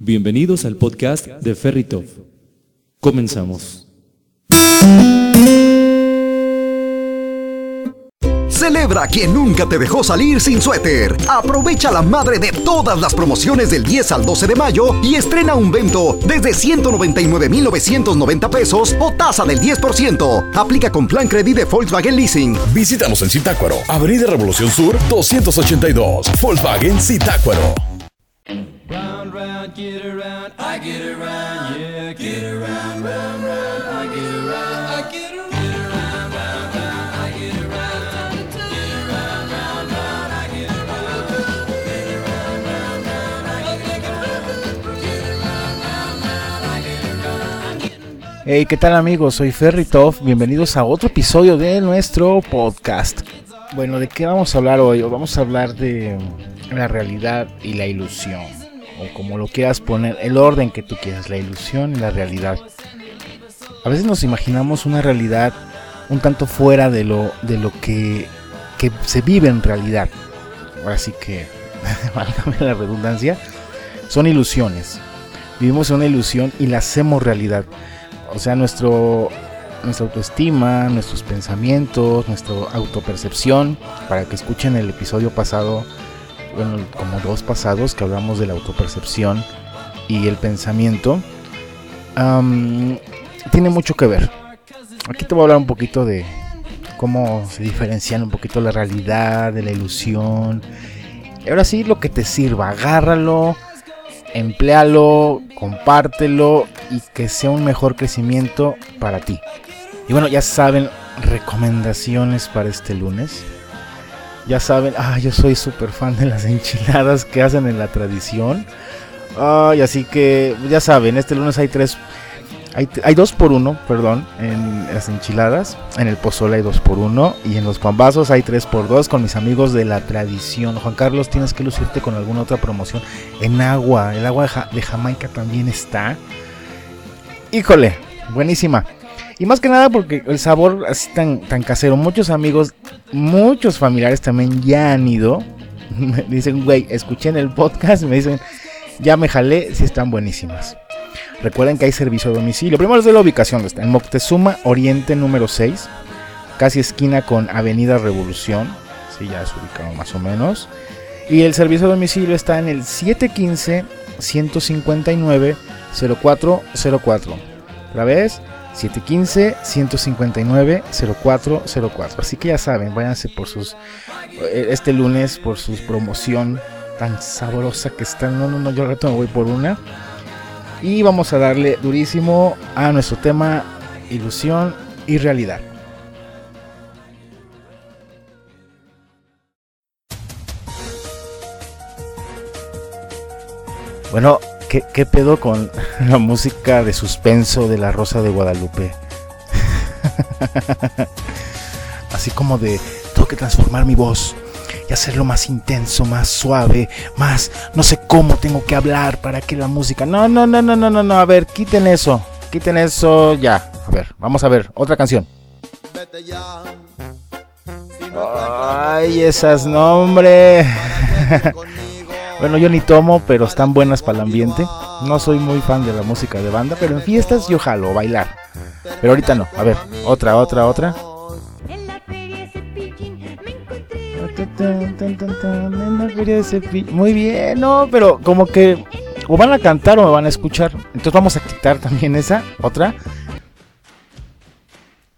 Bienvenidos al podcast de Ferritov. Comenzamos. Celebra a quien nunca te dejó salir sin suéter. Aprovecha la madre de todas las promociones del 10 al 12 de mayo y estrena un vento desde 199,990 pesos o tasa del 10%. Aplica con plan credit de Volkswagen Leasing. Visítanos en Zitácuaro, Avenida Revolución Sur 282, Volkswagen Zitácuaro. Hey, ¿qué tal amigos? Soy Ferritov. Bienvenidos a otro episodio de nuestro podcast. Bueno, ¿de qué vamos a hablar hoy? Vamos a hablar de la realidad y la ilusión. O como lo quieras poner, el orden que tú quieras, la ilusión y la realidad. A veces nos imaginamos una realidad un tanto fuera de lo, de lo que, que se vive en realidad. Ahora sí que, válgame la redundancia, son ilusiones. Vivimos una ilusión y la hacemos realidad. O sea, nuestro, nuestra autoestima, nuestros pensamientos, nuestra autopercepción. Para que escuchen el episodio pasado, bueno, como dos pasados, que hablamos de la autopercepción y el pensamiento, am, tiene mucho que ver. Aquí te voy a hablar un poquito de cómo se diferencian un poquito la realidad de la ilusión. Y ahora sí, lo que te sirva, agárralo, empléalo, compártelo y que sea un mejor crecimiento para ti. Y bueno, ya saben, recomendaciones para este lunes. Ya saben, ah, yo soy súper fan de las enchiladas que hacen en la tradición. Ay, así que ya saben, este lunes hay tres, hay, hay dos por uno, perdón, en las enchiladas. En el pozole hay dos por uno y en los pambazos hay tres por dos con mis amigos de la tradición. Juan Carlos, tienes que lucirte con alguna otra promoción. En agua, el agua de, Ja- de Jamaica también está. Híjole, buenísima. Y más que nada porque el sabor así tan, tan casero. Muchos amigos, muchos familiares también ya han ido. Me dicen, güey, escuché en el podcast. Me dicen, ya me jalé, sí están buenísimas. Recuerden que hay servicio a domicilio. Primero es de la ubicación. Está en Moctezuma Oriente número 6. Casi esquina con Avenida Revolución. Sí, ya es ubicado más o menos. Y el servicio a domicilio está en el 715 159 0404. Otra vez, 715-159-0404. Así que ya saben, váyanse por sus. eh, Este lunes, por su promoción tan sabrosa que están. No, no, no, yo al rato me voy por una. Y vamos a darle durísimo a nuestro tema ilusión y realidad. Bueno, ¿qué, qué pedo con la música de suspenso de la Rosa de Guadalupe? Así como de, tengo que transformar mi voz y hacerlo más intenso, más suave, más, no sé cómo tengo que hablar para que la música... No, no, no, no, no, no, no, a ver, quiten eso, quiten eso ya. A ver, vamos a ver, otra canción. Ay, esas nombres. Bueno, yo ni tomo, pero están buenas para el ambiente. No soy muy fan de la música de banda, pero en fiestas yo jalo, bailar. Pero ahorita no. A ver, otra, otra, otra. Muy bien, no, pero como que o van a cantar o me van a escuchar. Entonces vamos a quitar también esa, otra.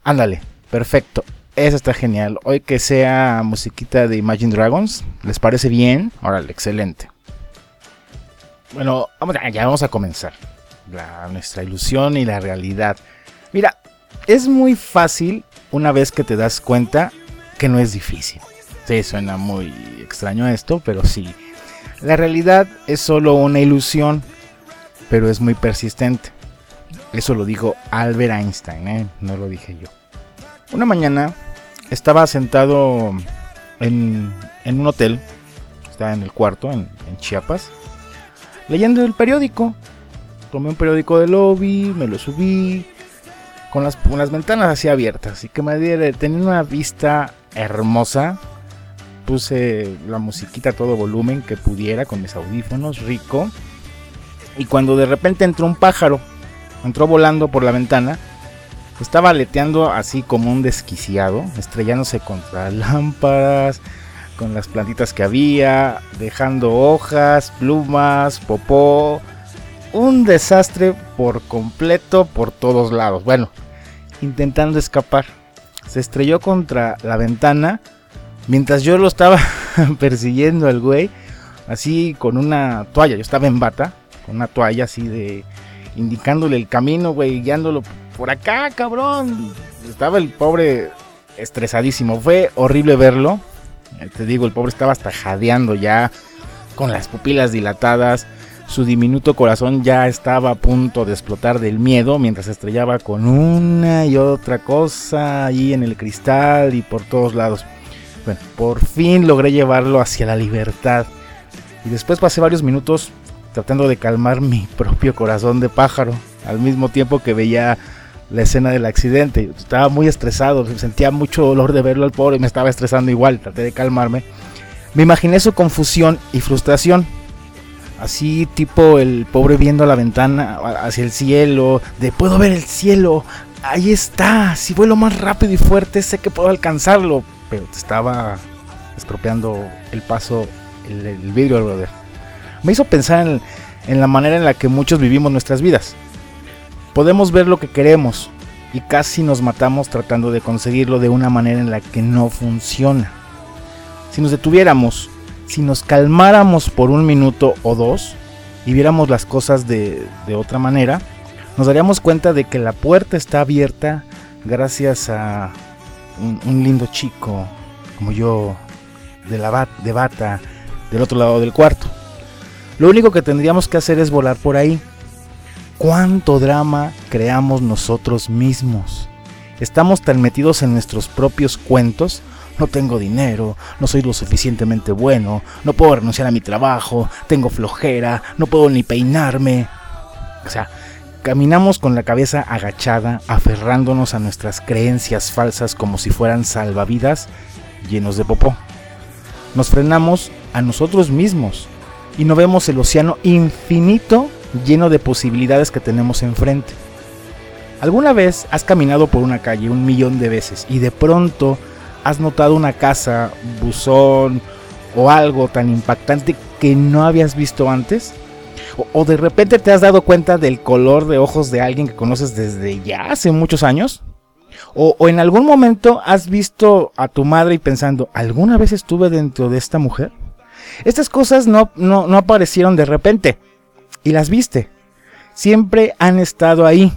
Ándale, perfecto. Esa está genial. Hoy que sea musiquita de Imagine Dragons, ¿les parece bien? Órale, excelente. Bueno, vamos ya vamos a comenzar. La- nuestra ilusión y la realidad. Mira, es muy fácil una vez que te das cuenta que no es difícil. Sí, suena muy extraño esto, pero sí. La realidad es solo una ilusión, pero es muy persistente. Eso lo dijo Albert Einstein, ¿eh? no lo dije yo. Una mañana estaba sentado en, en un hotel, estaba en el cuarto, en Chiapas, leyendo el periódico. Tomé un periódico de lobby, me lo subí, con las, ventanas así abiertas, y que me diera, tenía una vista hermosa. Puse la musiquita a todo volumen que pudiera con mis audífonos, rico. Y cuando de repente entró un pájaro, entró volando por la ventana, estaba aleteando así como un desquiciado, estrellándose contra lámparas, con las plantitas que había, dejando hojas, plumas, popó. Un desastre por completo por todos lados. Bueno, intentando escapar. Se estrelló contra la ventana mientras yo lo estaba persiguiendo al güey, así con una toalla. Yo estaba en bata, con una toalla así de indicándole el camino, güey, guiándolo por acá, cabrón. Estaba el pobre estresadísimo. Fue horrible verlo. Eh, Te digo, el pobre estaba hasta jadeando ya, con las pupilas dilatadas. Su diminuto corazón ya estaba a punto de explotar del miedo mientras estrellaba con una y otra cosa ahí en el cristal y por todos lados. Bueno, por fin logré llevarlo hacia la libertad. Y después pasé varios minutos tratando de calmar mi propio corazón de pájaro, al mismo tiempo que veía la escena del accidente. Estaba muy estresado, sentía mucho dolor de verlo al pobre y me estaba estresando igual, traté de calmarme. Me imaginé su confusión y frustración. Así tipo el pobre viendo la ventana hacia el cielo, de puedo ver el cielo, ahí está, si vuelo más rápido y fuerte sé que puedo alcanzarlo, pero estaba estropeando el paso, el, el vidrio brother. Me hizo pensar en, en la manera en la que muchos vivimos nuestras vidas. Podemos ver lo que queremos y casi nos matamos tratando de conseguirlo de una manera en la que no funciona. Si nos detuviéramos, si nos calmáramos por un minuto o dos y viéramos las cosas de, de otra manera, nos daríamos cuenta de que la puerta está abierta gracias a un, lindo chico como yo de, la de bata del otro lado del cuarto. Lo único que tendríamos que hacer es volar por ahí. ¿Cuánto drama creamos nosotros mismos? Estamos tan metidos en nuestros propios cuentos. No tengo dinero, no soy lo suficientemente bueno, no puedo renunciar a mi trabajo, tengo flojera, no puedo ni peinarme. O sea, caminamos con la cabeza agachada, aferrándonos a nuestras creencias falsas como si fueran salvavidas llenos de popó. Nos frenamos a nosotros mismos y no vemos el océano infinito lleno de posibilidades que tenemos enfrente. ¿Alguna vez has caminado por una calle un millón de veces y de pronto has notado una casa, buzón o algo tan impactante que no habías visto antes? O, de repente te has dado cuenta del color de ojos de alguien que conoces desde ya hace muchos años? O, o en algún momento has visto a tu madre y pensando, ¿alguna vez estuve dentro de esta mujer? Estas cosas no, no, no aparecieron de repente y las viste. Siempre han estado ahí,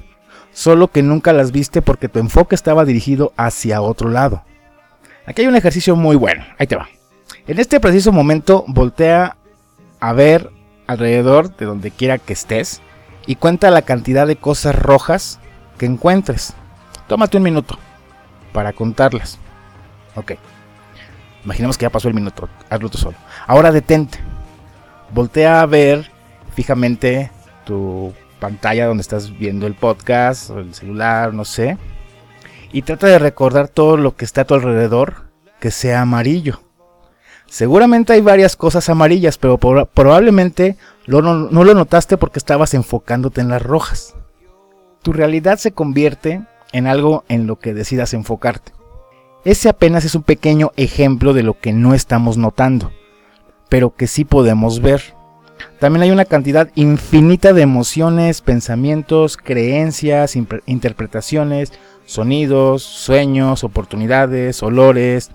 solo que nunca las viste porque tu enfoque estaba dirigido hacia otro lado. Aquí hay un ejercicio muy bueno, ahí te va. En este preciso momento voltea a ver alrededor de donde quiera que estés y cuenta la cantidad de cosas rojas que encuentres. Tómate un minuto para contarlas. Ok. Imaginemos que ya pasó el minuto. Hazlo tú solo. Ahora detente. Voltea a ver fijamente tu pantalla donde estás viendo el podcast o el celular, no sé. Y trata de recordar todo lo que está a tu alrededor que sea amarillo. Seguramente hay varias cosas amarillas, pero probablemente no, no lo notaste porque estabas enfocándote en las rojas. Tu realidad se convierte en algo en lo que decidas enfocarte. Ese apenas es un pequeño ejemplo de lo que no estamos notando, pero que sí podemos ver. También hay una cantidad infinita de emociones, pensamientos, creencias, interpretaciones, sonidos, sueños, oportunidades, olores,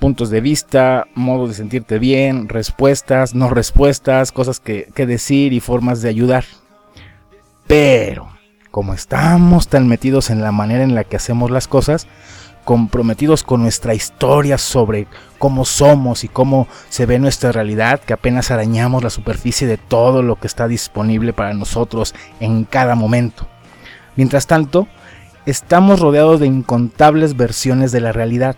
puntos de vista, modos de sentirte bien, respuestas, no respuestas, cosas que, que decir y formas de ayudar. Pero, como estamos tan metidos en la manera en la que hacemos las cosas, comprometidos con nuestra historia sobre cómo somos y cómo se ve nuestra realidad, que apenas arañamos la superficie de todo lo que está disponible para nosotros en cada momento. Mientras tanto, estamos rodeados de incontables versiones de la realidad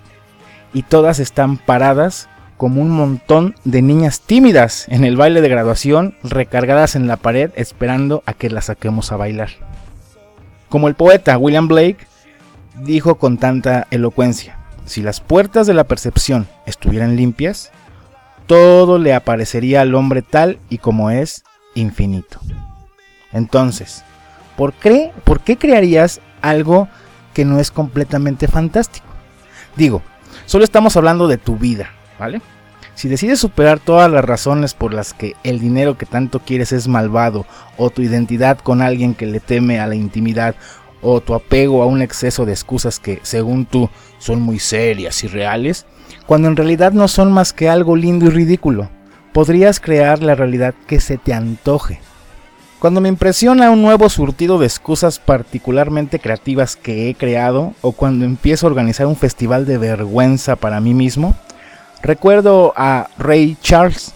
y todas están paradas como un montón de niñas tímidas en el baile de graduación recargadas en la pared esperando a que las saquemos a bailar. Como el poeta William Blake dijo con tanta elocuencia, si las puertas de la percepción estuvieran limpias, todo le aparecería al hombre tal y como es infinito. Entonces, ¿por qué, ¿por qué crearías algo que no es completamente fantástico? Digo, solo estamos hablando de tu vida, ¿vale? Si decides superar todas las razones por las que el dinero que tanto quieres es malvado, o tu identidad con alguien que le teme a la intimidad, o tu apego a un exceso de excusas que, según tú, son muy serias y reales, cuando en realidad no son más que algo lindo y ridículo, podrías crear la realidad que se te antoje. Cuando me impresiona un nuevo surtido de excusas particularmente creativas que he creado, o cuando empiezo a organizar un festival de vergüenza para mí mismo, recuerdo a Ray Charles.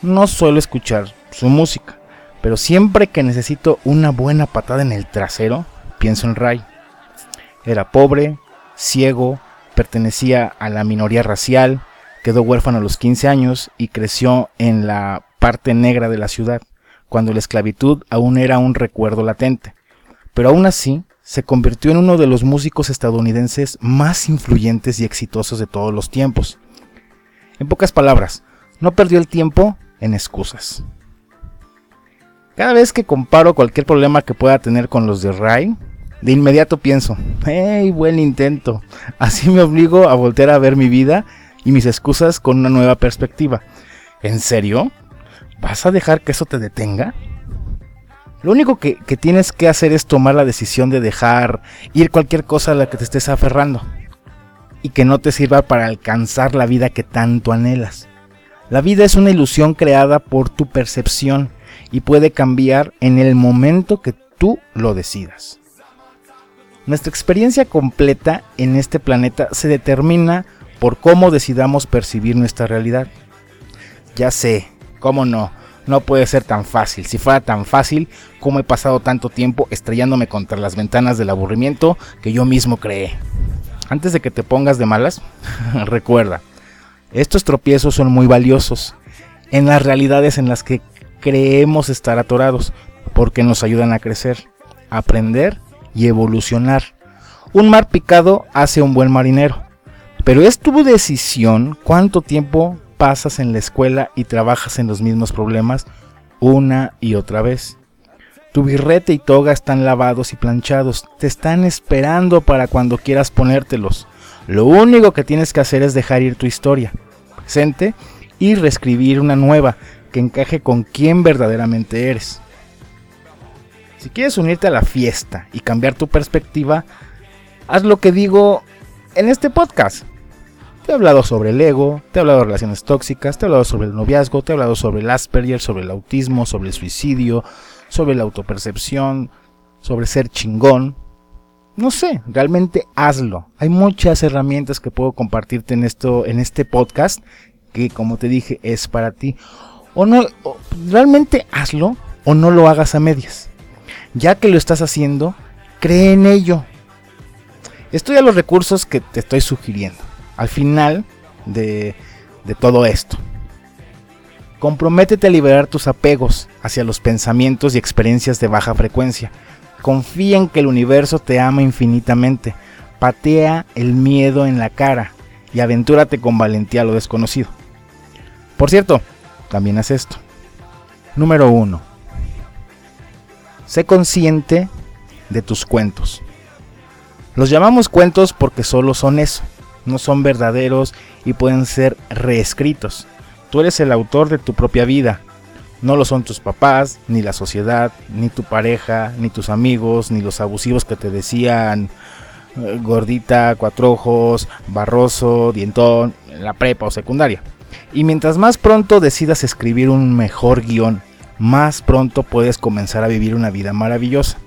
No suelo escuchar su música, pero siempre que necesito una buena patada en el trasero, pienso en Ray. Era pobre, ciego, pertenecía a la minoría racial, quedó huérfano a los 15 años y creció en la parte negra de la ciudad, cuando la esclavitud aún era un recuerdo latente. Pero aún así, se convirtió en uno de los músicos estadounidenses más influyentes y exitosos de todos los tiempos. En pocas palabras, no perdió el tiempo en excusas. Cada vez que comparo cualquier problema que pueda tener con los de Ray, de inmediato pienso, ¡hey, buen intento! Así me obligo a voltear a ver mi vida y mis excusas con una nueva perspectiva. ¿En serio? ¿Vas a dejar que eso te detenga? Lo único que, que, tienes que hacer es tomar la decisión de dejar ir cualquier cosa a la que te estés aferrando y que no te sirva para alcanzar la vida que tanto anhelas. La vida es una ilusión creada por tu percepción y puede cambiar en el momento que tú lo decidas. Nuestra experiencia completa en este planeta se determina por cómo decidamos percibir nuestra realidad. Ya sé, cómo no, no puede ser tan fácil. Si fuera tan fácil, ¿cómo he pasado tanto tiempo estrellándome contra las ventanas del aburrimiento que yo mismo creé? Antes de que te pongas de malas, recuerda, estos tropiezos son muy valiosos en las realidades en las que creemos estar atorados, porque nos ayudan a crecer, aprender y evolucionar. Un mar picado hace un buen marinero, pero es tu decisión cuánto tiempo pasas en la escuela y trabajas en los mismos problemas una y otra vez. Tu birrete y toga están lavados y planchados, te están esperando para cuando quieras ponértelos. Lo único que tienes que hacer es dejar ir tu historia, presente, y reescribir una nueva que encaje con quien verdaderamente eres. Si quieres unirte a la fiesta y cambiar tu perspectiva, haz lo que digo en este podcast. Te he hablado sobre el ego, te he hablado de relaciones tóxicas, te he hablado sobre el noviazgo, te he hablado sobre el Asperger, sobre el autismo, sobre el suicidio, sobre la autopercepción, sobre ser chingón. No sé, realmente hazlo. Hay muchas herramientas que puedo compartirte en esto, en este podcast, que como te dije, es para ti. O no, o realmente hazlo o no lo hagas a medias. Ya que lo estás haciendo, cree en ello. Estudia los recursos que te estoy sugiriendo. Al final de, de todo esto. Comprométete a liberar tus apegos hacia los pensamientos y experiencias de baja frecuencia. Confía en que el universo te ama infinitamente. Patea el miedo en la cara y aventúrate con valentía a lo desconocido. Por cierto, también haz esto. Número 1. Sé consciente de tus cuentos. Los llamamos cuentos porque solo son eso, no son verdaderos y pueden ser reescritos. Tú eres el autor de tu propia vida. No lo son tus papás, ni la sociedad, ni tu pareja, ni tus amigos, ni los abusivos que te decían eh, gordita, cuatro ojos, barroso, dientón, en la prepa o secundaria. Y mientras más pronto decidas escribir un mejor guion, más pronto puedes comenzar a vivir una vida maravillosa.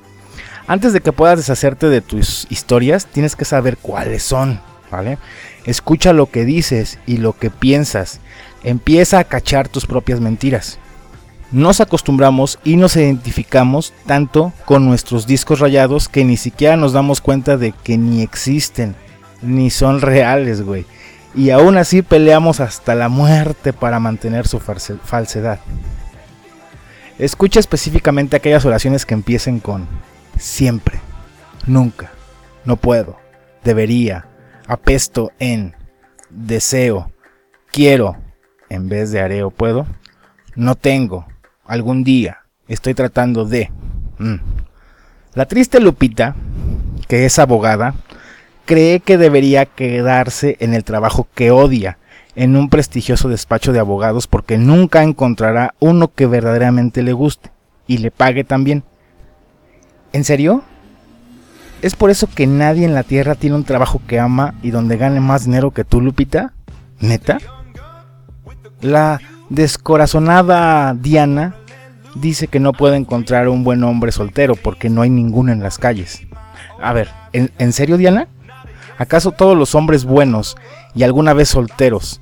Antes de que puedas deshacerte de tus historias, tienes que saber cuáles son, ¿vale? Escucha lo que dices y lo que piensas. Empieza a cachar tus propias mentiras. Nos acostumbramos y nos identificamos tanto con nuestros discos rayados que ni siquiera nos damos cuenta de que ni existen, ni son reales, güey. Y aún así peleamos hasta la muerte para mantener su falsedad. Escucha específicamente aquellas oraciones que empiecen con siempre, nunca, no puedo, debería, apesto en, deseo, quiero, en vez de haré o puedo, no tengo, algún día, estoy tratando de. Mm. La triste Lupita, que es abogada, cree que debería quedarse en el trabajo que odia, en un prestigioso despacho de abogados, porque nunca encontrará uno que verdaderamente le guste y le pague también. ¿En serio? ¿Es por eso que nadie en la Tierra tiene un trabajo que ama y donde gane más dinero que tú, Lupita? ¿Neta? La descorazonada Diana dice que no puede encontrar un buen hombre soltero porque no hay ninguno en las calles. A ver, ¿en, en serio, Diana? ¿Acaso todos los hombres buenos y alguna vez solteros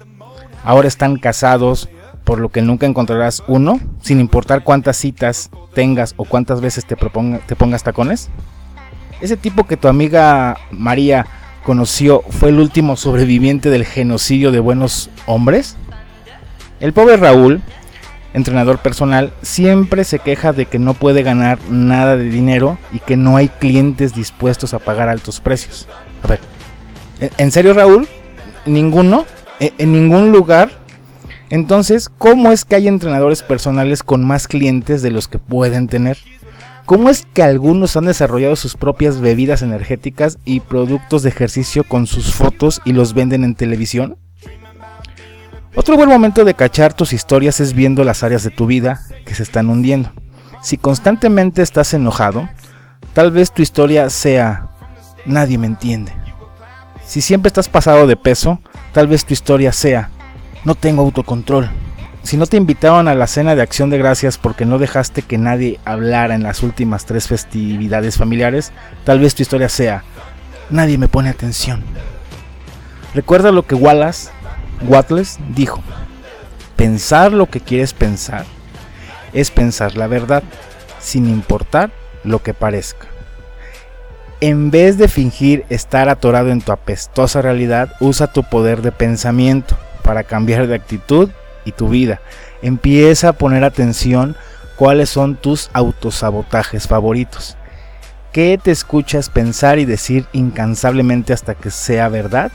ahora están casados, por lo que nunca encontrarás uno, sin importar cuántas citas tengas o cuántas veces te, proponga- te pongas tacones? Ese tipo que tu amiga María conoció fue el último sobreviviente del genocidio de buenos hombres? El pobre Raúl, entrenador personal, siempre se queja de que no puede ganar nada de dinero y que no hay clientes dispuestos a pagar altos precios. A ver, ¿en- ¿en serio Raúl? ¿Ninguno? ¿En, en ningún lugar? Entonces, ¿cómo es que hay entrenadores personales con más clientes de los que pueden tener? ¿Cómo es que algunos han desarrollado sus propias bebidas energéticas y productos de ejercicio con sus fotos y los venden en televisión? Otro buen momento de cachar tus historias es viendo las áreas de tu vida que se están hundiendo. Si constantemente estás enojado, tal vez tu historia sea nadie me entiende. Si siempre estás pasado de peso, tal vez tu historia sea no tengo autocontrol. Si no te invitaron a la cena de acción de gracias porque no dejaste que nadie hablara en las últimas tres festividades familiares, tal vez tu historia sea nadie me pone atención. Recuerda lo que Wallace, Wattles dijo. Pensar lo que quieres pensar es pensar la verdad, sin importar lo que parezca. En vez de fingir estar atorado en tu apestosa realidad, usa tu poder de pensamiento para cambiar de actitud y tu vida. Empieza a poner atención cuáles son tus autosabotajes favoritos. ¿Qué te escuchas pensar y decir incansablemente hasta que sea verdad?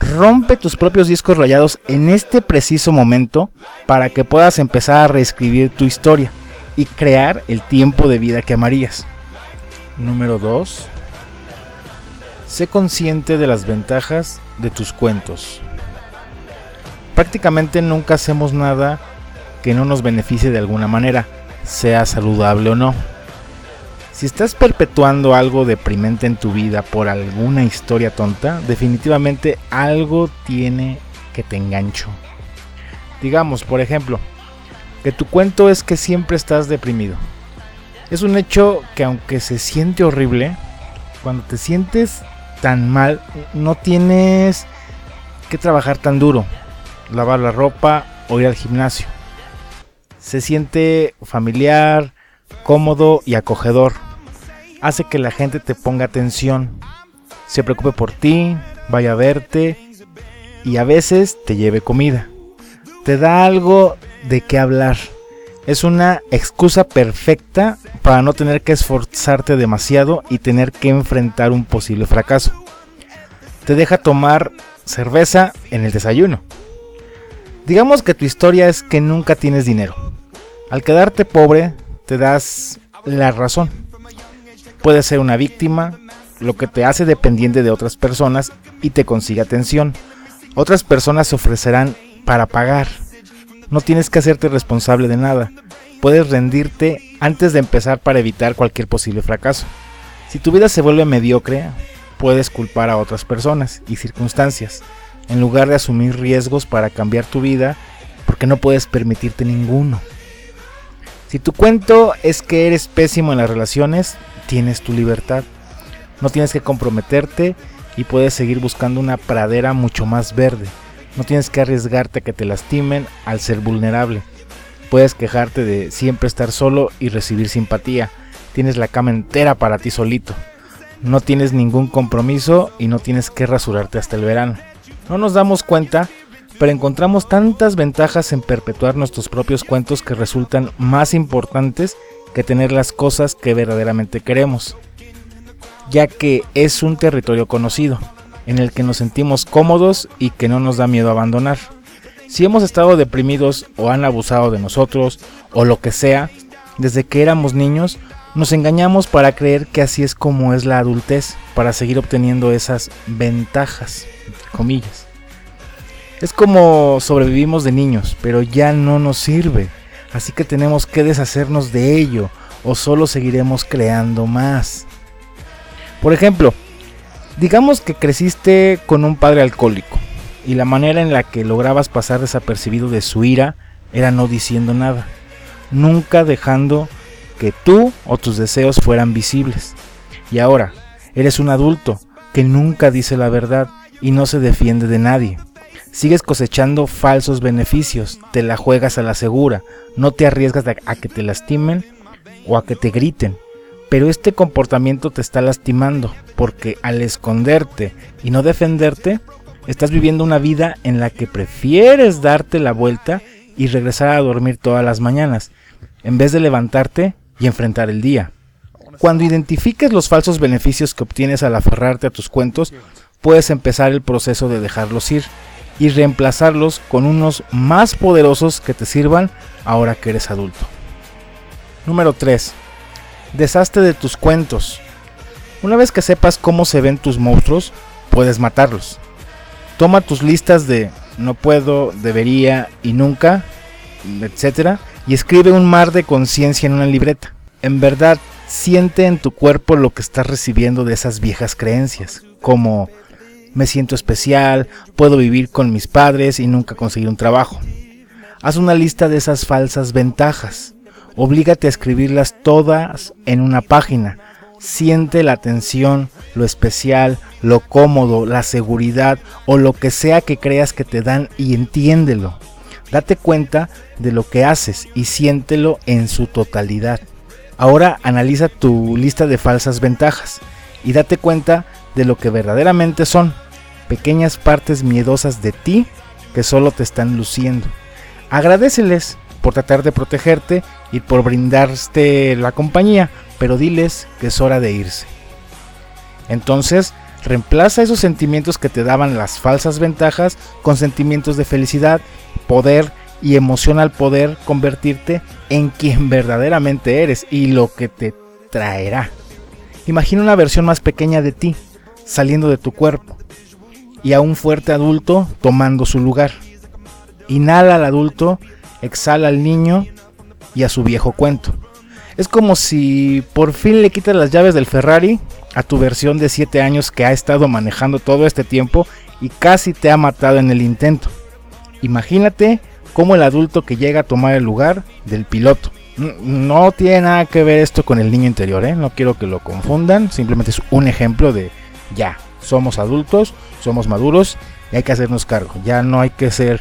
Rompe tus propios discos rayados en este preciso momento para que puedas empezar a reescribir tu historia y crear el tiempo de vida que amarías. Número 2. Sé consciente de las ventajas de tus cuentos. Prácticamente nunca hacemos nada que no nos beneficie de alguna manera, sea saludable o no. Si estás perpetuando algo deprimente en tu vida por alguna historia tonta, definitivamente algo tiene que te engancho. Digamos, por ejemplo, que tu cuento es que siempre estás deprimido. Es un hecho que aunque se siente horrible, cuando te sientes tan mal, no tienes que trabajar tan duro, lavar la ropa o ir al gimnasio. Se siente familiar, cómodo y acogedor. Hace que la gente te ponga atención, se preocupe por ti, vaya a verte y a veces te lleve comida. Te da algo de qué hablar. Es una excusa perfecta para no tener que esforzarte demasiado y tener que enfrentar un posible fracaso. Te deja tomar cerveza en el desayuno. Digamos que tu historia es que nunca tienes dinero. Al quedarte pobre, te das la razón. Puedes ser una víctima, lo que te hace dependiente de otras personas y te consigue atención. Otras personas se ofrecerán para pagar. No tienes que hacerte responsable de nada. Puedes rendirte antes de empezar para evitar cualquier posible fracaso. Si tu vida se vuelve mediocre, puedes culpar a otras personas y circunstancias, en lugar de asumir riesgos para cambiar tu vida, porque no puedes permitirte ninguno. Si tu cuento es que eres pésimo en las relaciones, tienes tu libertad. No tienes que comprometerte y puedes seguir buscando una pradera mucho más verde. No tienes que arriesgarte a que te lastimen al ser vulnerable. Puedes quejarte de siempre estar solo y recibir simpatía. Tienes la cama entera para ti solito. No tienes ningún compromiso y no tienes que rasurarte hasta el verano. No nos damos cuenta, pero encontramos tantas ventajas en perpetuar nuestros propios cuentos que resultan más importantes que tener las cosas que verdaderamente queremos, ya que es un territorio conocido, en el que nos sentimos cómodos y que no nos da miedo abandonar. Si hemos estado deprimidos o han abusado de nosotros o lo que sea, desde que éramos niños, nos engañamos para creer que así es como es la adultez, para seguir obteniendo esas ventajas, comillas. Es como sobrevivimos de niños, pero ya no nos sirve, así que tenemos que deshacernos de ello, o solo seguiremos creando más. Por ejemplo, digamos que creciste con un padre alcohólico, y la manera en la que lograbas pasar desapercibido de su ira era no diciendo nada, nunca dejando que tú o tus deseos fueran visibles. Y ahora, eres un adulto que nunca dice la verdad y no se defiende de nadie. Sigues cosechando falsos beneficios, te la juegas a la segura, no te arriesgas a que te lastimen o a que te griten. Pero este comportamiento te está lastimando porque al esconderte y no defenderte, estás viviendo una vida en la que prefieres darte la vuelta y regresar a dormir todas las mañanas, en vez de levantarte y enfrentar el día. Cuando identifiques los falsos beneficios que obtienes al aferrarte a tus cuentos, puedes empezar el proceso de dejarlos ir y reemplazarlos con unos más poderosos que te sirvan ahora que eres adulto. Número 3. Deshazte de tus cuentos. Una vez que sepas cómo se ven tus monstruos, puedes matarlos. Toma tus listas de no puedo, debería y nunca, etc. Y escribe un mar de conciencia en una libreta. En verdad, siente en tu cuerpo lo que estás recibiendo de esas viejas creencias, como me siento especial, puedo vivir con mis padres y nunca conseguir un trabajo. Haz una lista de esas falsas ventajas. Oblígate a escribirlas todas en una página. Siente la tensión, lo especial, lo cómodo, la seguridad o lo que sea que creas que te dan y entiéndelo. Date cuenta de lo que haces y siéntelo en su totalidad. Ahora analiza tu lista de falsas ventajas y date cuenta de lo que verdaderamente son, pequeñas partes miedosas de ti que solo te están luciendo. Agradeceles por tratar de protegerte y por brindarte la compañía, pero diles que es hora de irse. Entonces, reemplaza esos sentimientos que te daban las falsas ventajas con sentimientos de felicidad, poder y emoción al poder convertirte en quien verdaderamente eres y lo que te traerá. Imagina una versión más pequeña de ti saliendo de tu cuerpo y a un fuerte adulto tomando su lugar. Inhala al adulto, exhala al niño y a su viejo cuento. Es como si por fin le quitas las llaves del Ferrari a tu versión de 7 años que ha estado manejando todo este tiempo y casi te ha matado en el intento. Imagínate cómo el adulto que llega a tomar el lugar del piloto. No tiene nada que ver esto con el niño interior, ¿eh? no quiero que lo confundan, simplemente es un ejemplo de ya, somos adultos, somos maduros y hay que hacernos cargo, ya no hay que ser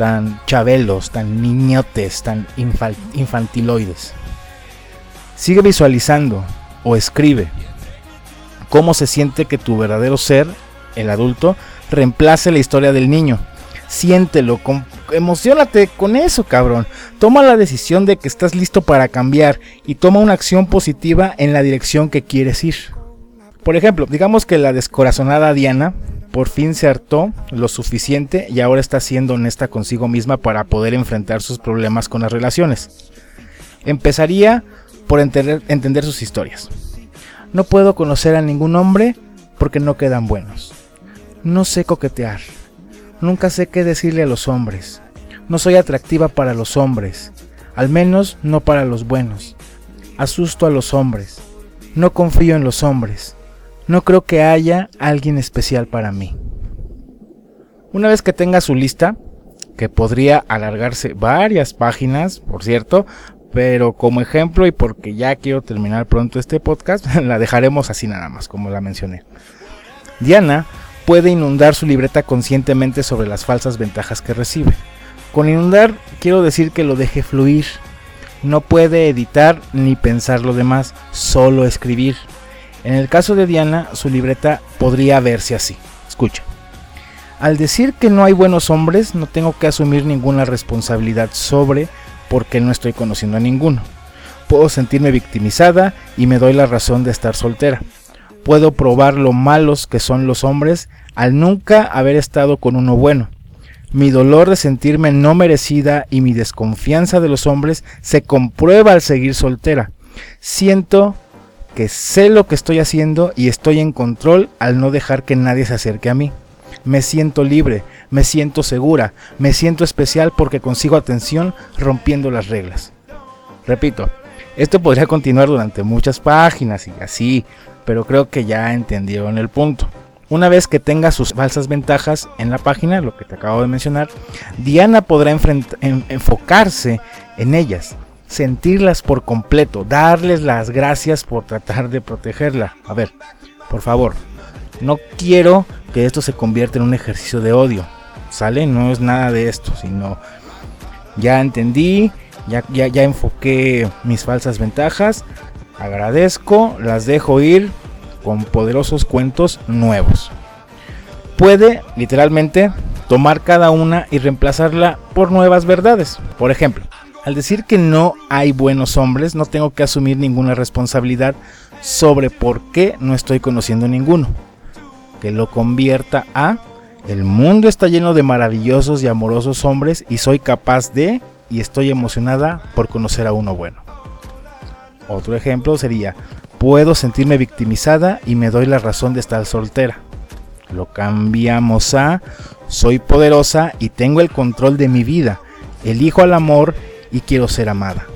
tan chabelos, tan niñotes, tan infantiloides. Sigue visualizando o escribe cómo se siente que tu verdadero ser, el adulto, reemplace la historia del niño. Siéntelo, con, emocionate con eso, cabrón. Toma la decisión de que estás listo para cambiar y toma una acción positiva en la dirección que quieres ir. Por ejemplo, digamos que la descorazonada Diana por fin se hartó lo suficiente y ahora está siendo honesta consigo misma para poder enfrentar sus problemas con las relaciones. Empezaría por entender, entender sus historias. No puedo conocer a ningún hombre porque no quedan buenos. No sé coquetear. Nunca sé qué decirle a los hombres. No soy atractiva para los hombres. Al menos no para los buenos. Asusto a los hombres. No confío en los hombres. No creo que haya alguien especial para mí. Una vez que tenga su lista, que podría alargarse varias páginas, por cierto, pero como ejemplo y porque ya quiero terminar pronto este podcast, la dejaremos así nada más, como la mencioné. Diana puede inundar su libreta conscientemente sobre las falsas ventajas que recibe. Con inundar quiero decir que lo deje fluir. No puede editar ni pensar lo demás, solo escribir. En el caso de Diana, su libreta podría verse así. Escucha. Al decir que no hay buenos hombres, no tengo que asumir ninguna responsabilidad sobre porque no estoy conociendo a ninguno. Puedo sentirme victimizada y me doy la razón de estar soltera. Puedo probar lo malos que son los hombres al nunca haber estado con uno bueno. Mi dolor de sentirme no merecida y mi desconfianza de los hombres se comprueba al seguir soltera. Siento que sé lo que estoy haciendo y estoy en control al no dejar que nadie se acerque a mí. Me siento libre, me siento segura, me siento especial porque consigo atención rompiendo las reglas. Repito, esto podría continuar durante muchas páginas y así, pero creo que ya entendieron el punto. Una vez que tenga sus falsas ventajas en la página, lo que te acabo de mencionar, Diana podrá enfocarse en ellas, sentirlas por completo, darles las gracias por tratar de protegerla. A ver, por favor, no quiero que esto se convierta en un ejercicio de odio. ¿Sale? No es nada de esto, sino ya entendí, ya, ya, ya enfoqué mis falsas ventajas, agradezco, las dejo ir con poderosos cuentos nuevos. Puede literalmente tomar cada una y reemplazarla por nuevas verdades. Por ejemplo, al decir que no hay buenos hombres, no tengo que asumir ninguna responsabilidad sobre por qué no estoy conociendo ninguno. Que lo convierta a el mundo está lleno de maravillosos y amorosos hombres y soy capaz de y estoy emocionada por conocer a uno bueno. Otro ejemplo sería, puedo sentirme victimizada y me doy la razón de estar soltera. Lo cambiamos a, soy poderosa y tengo el control de mi vida. Elijo al amor y quiero ser amada.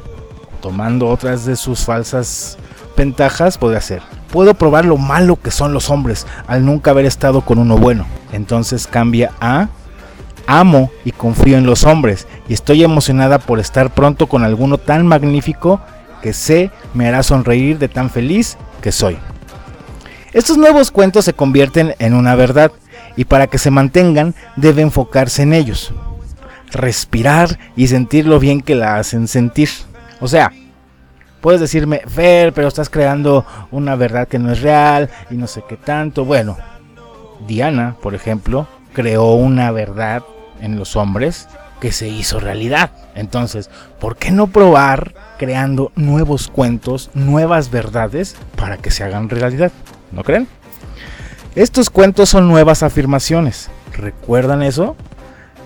Tomando otras de sus falsas ventajas, podría ser, puedo probar lo malo que son los hombres al nunca haber estado con uno bueno. Entonces cambia a, amo y confío en los hombres y estoy emocionada por estar pronto con alguno tan magnífico que sé me hará sonreír de tan feliz que soy. Estos nuevos cuentos se convierten en una verdad y para que se mantengan debe enfocarse en ellos. Respirar y sentir lo bien que la hacen sentir. O sea, puedes decirme, Fer, pero estás creando una verdad que no es real y no sé qué tanto. Bueno, Diana, por ejemplo, creó una verdad en los hombres que se hizo realidad. Entonces, ¿por qué no probar creando nuevos cuentos, nuevas verdades para que se hagan realidad? ¿No creen? Estos cuentos son nuevas afirmaciones. ¿Recuerdan eso?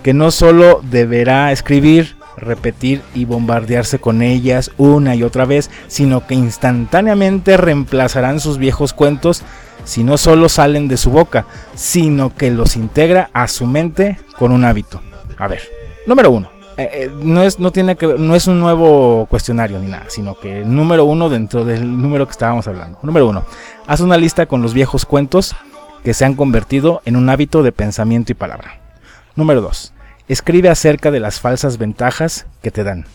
Que no solo deberá escribir, repetir y bombardearse con ellas una y otra vez, sino que instantáneamente reemplazarán sus viejos cuentos si no solo salen de su boca, sino que los integra a su mente con un hábito. A ver, número uno. eh, eh, no, es, no, tiene que, no es un nuevo cuestionario ni nada, sino que número uno dentro del número que estábamos hablando. Número uno, haz una lista con los viejos cuentos que se han convertido en un hábito de pensamiento y palabra. Número 2. Escribe acerca de las falsas ventajas que te dan.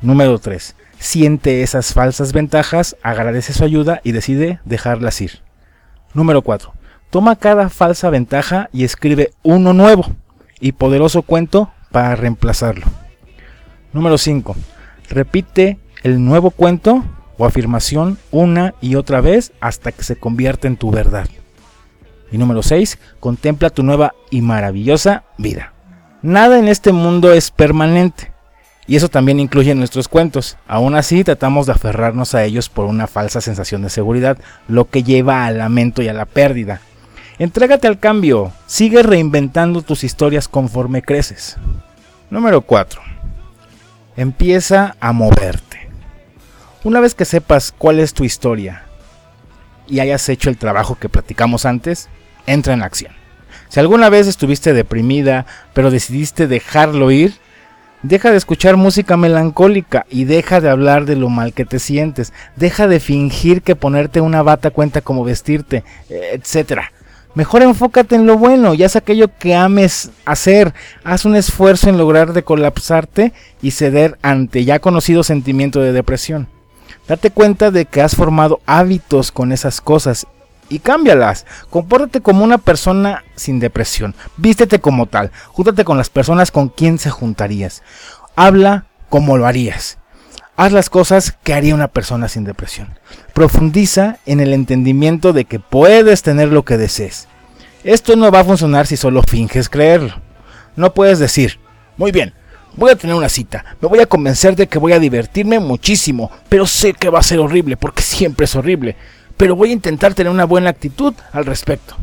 Número 3. Siente esas falsas ventajas, agradece su ayuda y decide dejarlas ir. Número 4. Toma cada falsa ventaja y escribe uno nuevo y poderoso cuento para reemplazarlo. Número 5. Repite el nuevo cuento o afirmación una y otra vez hasta que se convierta en tu verdad. Y número 6. Contempla tu nueva y maravillosa vida. Nada en este mundo es permanente. Y eso también incluye nuestros cuentos. Aún así, tratamos de aferrarnos a ellos por una falsa sensación de seguridad, lo que lleva al lamento y a la pérdida. Entrégate al cambio. Sigue reinventando tus historias conforme creces. Número 4. Empieza a moverte. Una vez que sepas cuál es tu historia y hayas hecho el trabajo que platicamos antes, entra en acción. Si alguna vez estuviste deprimida, pero decidiste dejarlo ir, deja de escuchar música melancólica y deja de hablar de lo mal que te sientes. Deja de fingir que ponerte una bata cuenta como vestirte, etc. Mejor enfócate en lo bueno y haz aquello que ames hacer. Haz un esfuerzo en lograr de colapsarte y ceder ante ya conocido sentimiento de depresión. Date cuenta de que has formado hábitos con esas cosas y cámbialas. Compórtate como una persona sin depresión. Vístete como tal. Júntate con las personas con quien se juntarías. Habla como lo harías. Haz las cosas que haría una persona sin depresión. Profundiza en el entendimiento de que puedes tener lo que desees. Esto no va a funcionar si solo finges creerlo. No puedes decir, muy bien, voy a tener una cita, me voy a convencer de que voy a divertirme muchísimo, pero sé que va a ser horrible porque siempre es horrible, pero voy a intentar tener una buena actitud al respecto.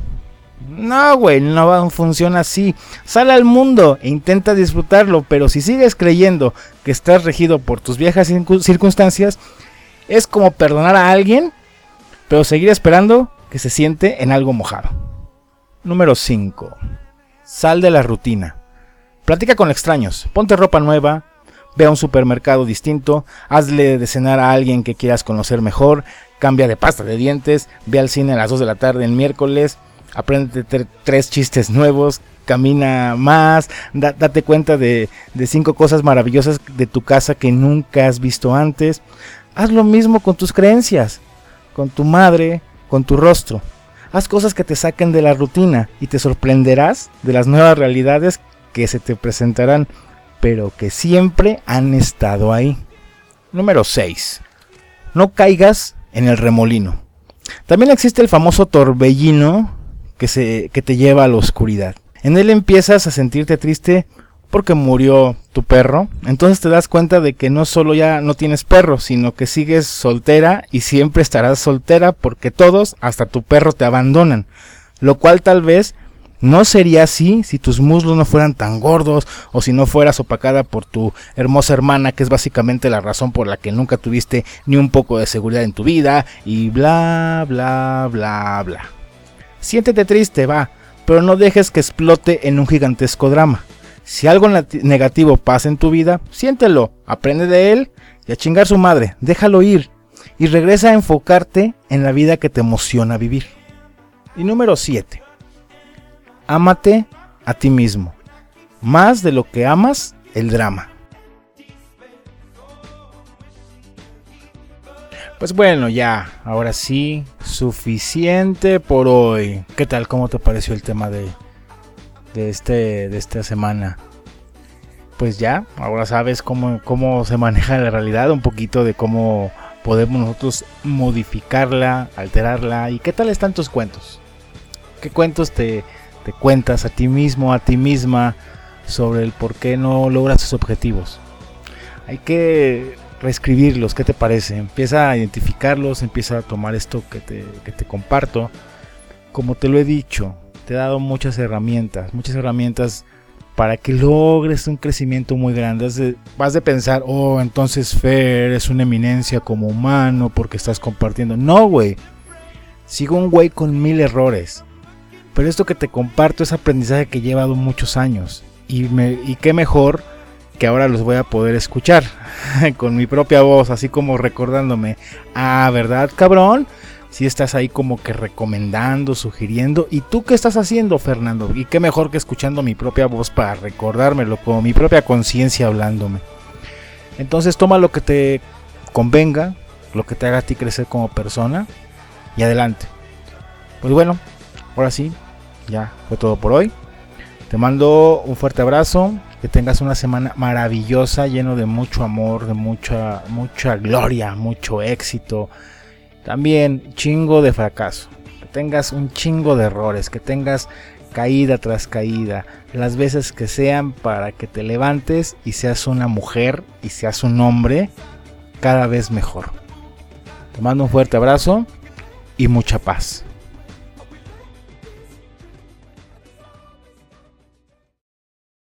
No, güey, no funciona así. Sal al mundo e intenta disfrutarlo, pero si sigues creyendo que estás regido por tus viejas circun- circunstancias, es como perdonar a alguien, pero seguir esperando que se siente en algo mojado. Número 5. Sal de la rutina. Platica con extraños, ponte ropa nueva, ve a un supermercado distinto, hazle de cenar a alguien que quieras conocer mejor, cambia de pasta de dientes, ve al cine a las 2 de la tarde el miércoles, aprende tre- tres chistes nuevos, camina más, da- date cuenta de, de cinco cosas maravillosas de tu casa que nunca has visto antes. Haz lo mismo con tus creencias, con tu madre, con tu rostro. Haz cosas que te saquen de la rutina y te sorprenderás de las nuevas realidades que se te presentarán, pero que siempre han estado ahí. Número 6. No caigas en el remolino. También existe el famoso torbellino que, se, que te lleva a la oscuridad. En él empiezas a sentirte triste porque murió tu perro. Entonces te das cuenta de que no solo ya no tienes perro, sino que sigues soltera y siempre estarás soltera porque todos, hasta tu perro, te abandonan. Lo cual tal vez no sería así si tus muslos no fueran tan gordos o si no fueras opacada por tu hermosa hermana, que es básicamente la razón por la que nunca tuviste ni un poco de seguridad en tu vida y bla bla bla bla. Siéntete triste, va, pero no dejes que explote en un gigantesco drama. Si algo negativo pasa en tu vida, siéntelo, aprende de él y a chingar su madre, déjalo ir y regresa a enfocarte en la vida que te emociona vivir. Y número 7. Ámate a ti mismo. Más de lo que amas el drama. Pues bueno, ya, ahora sí, suficiente por hoy. ¿Qué tal? ¿Cómo te pareció el tema de, de, este, de esta semana? Pues ya, ahora sabes cómo, cómo se maneja la realidad, un poquito de cómo podemos nosotros modificarla, alterarla. ¿Y qué tal están tus cuentos? ¿Qué cuentos te, te cuentas a ti mismo, a ti misma, sobre el por qué no logras tus objetivos? Hay que reescribirlos, ¿qué te parece? Empieza a identificarlos, empieza a tomar esto que te, que te comparto. Como te lo he dicho, te he dado muchas herramientas, muchas herramientas para que logres un crecimiento muy grande. Vas de pensar, oh, entonces Fer es una eminencia como humano porque estás compartiendo. No, güey. Sigo un güey con mil errores. Pero esto que te comparto es aprendizaje que he llevado muchos años. Y, me, y qué mejor que ahora los voy a poder escuchar con mi propia voz, así como recordándome. Ah, ¿verdad, cabrón? Si estás ahí como que recomendando, sugiriendo. ¿Y tú qué estás haciendo, Fernando? Y qué mejor que escuchando mi propia voz para recordármelo, como mi propia conciencia hablándome. Entonces toma lo que te convenga, lo que te haga a ti crecer como persona y adelante. Pues bueno, ahora sí, ya fue todo por hoy. Te mando un fuerte abrazo, que tengas una semana maravillosa, lleno de mucho amor, de mucha mucha gloria, mucho éxito. También chingo de fracaso. Que tengas un chingo de errores, que tengas caída tras caída, las veces que sean para que te levantes y seas una mujer y seas un hombre cada vez mejor. Te mando un fuerte abrazo y mucha paz.